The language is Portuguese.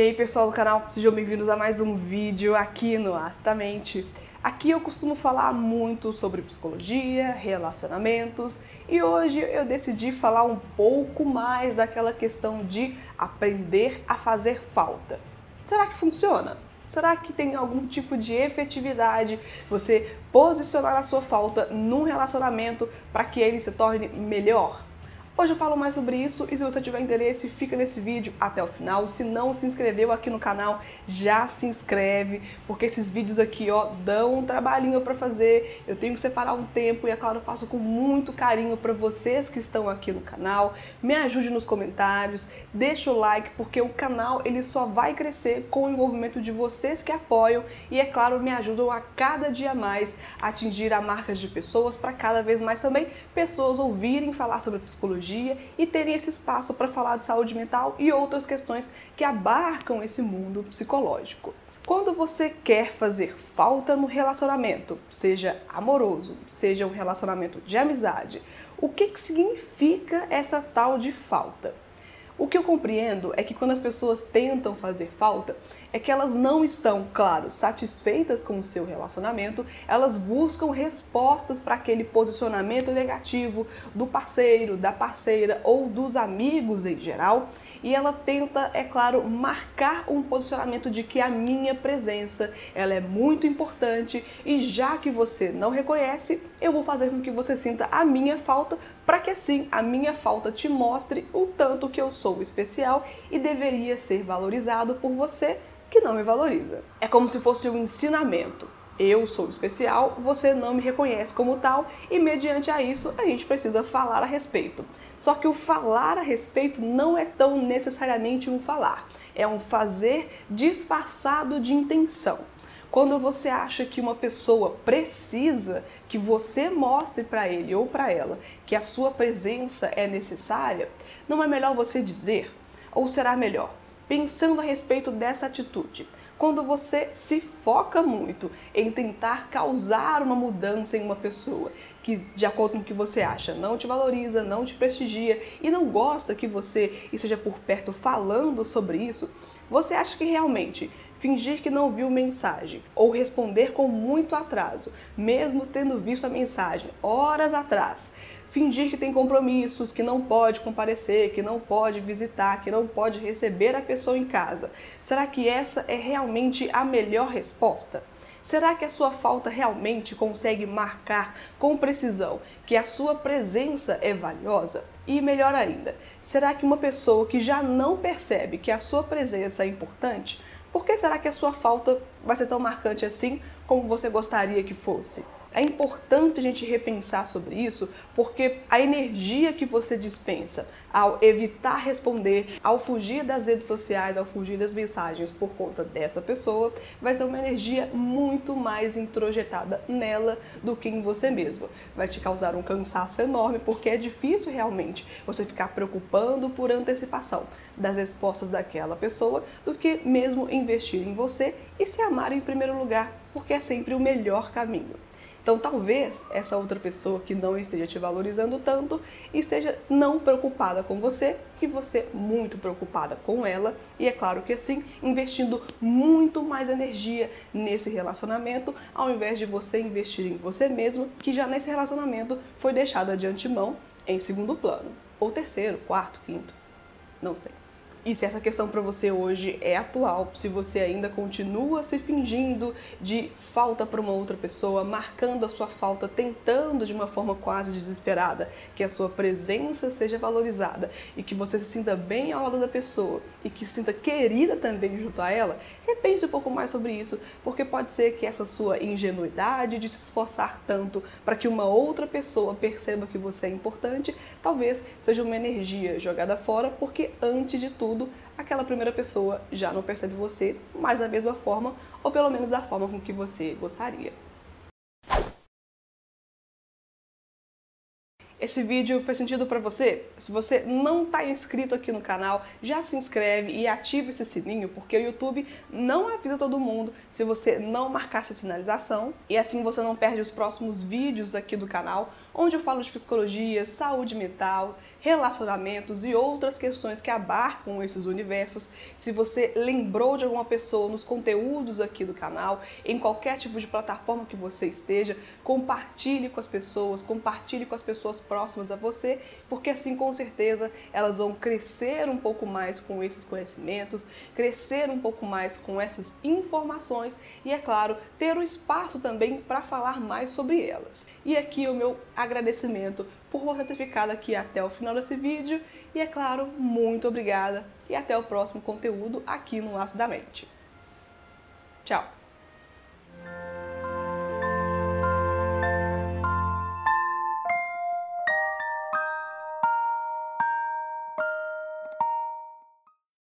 E aí pessoal do canal, sejam bem-vindos a mais um vídeo aqui no Astamente. Aqui eu costumo falar muito sobre psicologia, relacionamentos e hoje eu decidi falar um pouco mais daquela questão de aprender a fazer falta. Será que funciona? Será que tem algum tipo de efetividade você posicionar a sua falta num relacionamento para que ele se torne melhor? Hoje eu falo mais sobre isso e se você tiver interesse, fica nesse vídeo até o final. Se não se inscreveu aqui no canal, já se inscreve, porque esses vídeos aqui, ó, dão um trabalhinho para fazer. Eu tenho que separar um tempo e é claro, eu faço com muito carinho para vocês que estão aqui no canal. Me ajude nos comentários, deixa o like, porque o canal ele só vai crescer com o envolvimento de vocês que apoiam e é claro, me ajudam a cada dia mais atingir a marcas de pessoas para cada vez mais também pessoas ouvirem falar sobre psicologia psicologia e terem esse espaço para falar de saúde mental e outras questões que abarcam esse mundo psicológico. Quando você quer fazer falta no relacionamento, seja amoroso, seja um relacionamento de amizade, o que, que significa essa tal de falta? O que eu compreendo é que quando as pessoas tentam fazer falta, é que elas não estão, claro, satisfeitas com o seu relacionamento, elas buscam respostas para aquele posicionamento negativo do parceiro, da parceira ou dos amigos em geral, e ela tenta, é claro, marcar um posicionamento de que a minha presença, ela é muito importante e já que você não reconhece, eu vou fazer com que você sinta a minha falta para que assim a minha falta te mostre o tanto que eu sou especial e deveria ser valorizado por você que não me valoriza. É como se fosse um ensinamento. Eu sou especial, você não me reconhece como tal e, mediante a isso, a gente precisa falar a respeito. Só que o falar a respeito não é tão necessariamente um falar, é um fazer disfarçado de intenção. Quando você acha que uma pessoa precisa que você mostre para ele ou para ela que a sua presença é necessária, não é melhor você dizer? Ou será melhor pensando a respeito dessa atitude. Quando você se foca muito em tentar causar uma mudança em uma pessoa que, de acordo com o que você acha, não te valoriza, não te prestigia e não gosta que você esteja por perto falando sobre isso, você acha que realmente fingir que não viu mensagem ou responder com muito atraso, mesmo tendo visto a mensagem horas atrás, fingir que tem compromissos, que não pode comparecer, que não pode visitar, que não pode receber a pessoa em casa. Será que essa é realmente a melhor resposta? Será que a sua falta realmente consegue marcar com precisão que a sua presença é valiosa? E melhor ainda, será que uma pessoa que já não percebe que a sua presença é importante, por que será que a sua falta vai ser tão marcante assim como você gostaria que fosse? É importante a gente repensar sobre isso, porque a energia que você dispensa ao evitar responder, ao fugir das redes sociais, ao fugir das mensagens por conta dessa pessoa, vai ser uma energia muito mais introjetada nela do que em você mesmo. Vai te causar um cansaço enorme, porque é difícil realmente você ficar preocupando por antecipação das respostas daquela pessoa do que mesmo investir em você e se amar em primeiro lugar, porque é sempre o melhor caminho. Então, talvez essa outra pessoa que não esteja te valorizando tanto esteja não preocupada com você e você muito preocupada com ela, e é claro que assim, investindo muito mais energia nesse relacionamento, ao invés de você investir em você mesmo, que já nesse relacionamento foi deixada de antemão em segundo plano, ou terceiro, quarto, quinto, não sei. E se essa questão para você hoje é atual, se você ainda continua se fingindo de falta para uma outra pessoa, marcando a sua falta, tentando de uma forma quase desesperada que a sua presença seja valorizada e que você se sinta bem ao lado da pessoa e que se sinta querida também junto a ela, repense um pouco mais sobre isso, porque pode ser que essa sua ingenuidade de se esforçar tanto para que uma outra pessoa perceba que você é importante, talvez seja uma energia jogada fora, porque antes de tudo tudo, aquela primeira pessoa já não percebe você mais da mesma forma, ou pelo menos da forma com que você gostaria. Esse vídeo fez sentido para você? Se você não está inscrito aqui no canal, já se inscreve e ativa esse sininho, porque o YouTube não avisa todo mundo se você não marcar essa sinalização, e assim você não perde os próximos vídeos aqui do canal onde eu falo de psicologia, saúde mental, relacionamentos e outras questões que abarcam esses universos. Se você lembrou de alguma pessoa nos conteúdos aqui do canal, em qualquer tipo de plataforma que você esteja, compartilhe com as pessoas, compartilhe com as pessoas próximas a você, porque assim com certeza elas vão crescer um pouco mais com esses conhecimentos, crescer um pouco mais com essas informações e, é claro, ter o um espaço também para falar mais sobre elas. E aqui o meu agradecimento por você ter ficado aqui até o final desse vídeo. E é claro, muito obrigada e até o próximo conteúdo aqui no Aço da Mente. Tchau!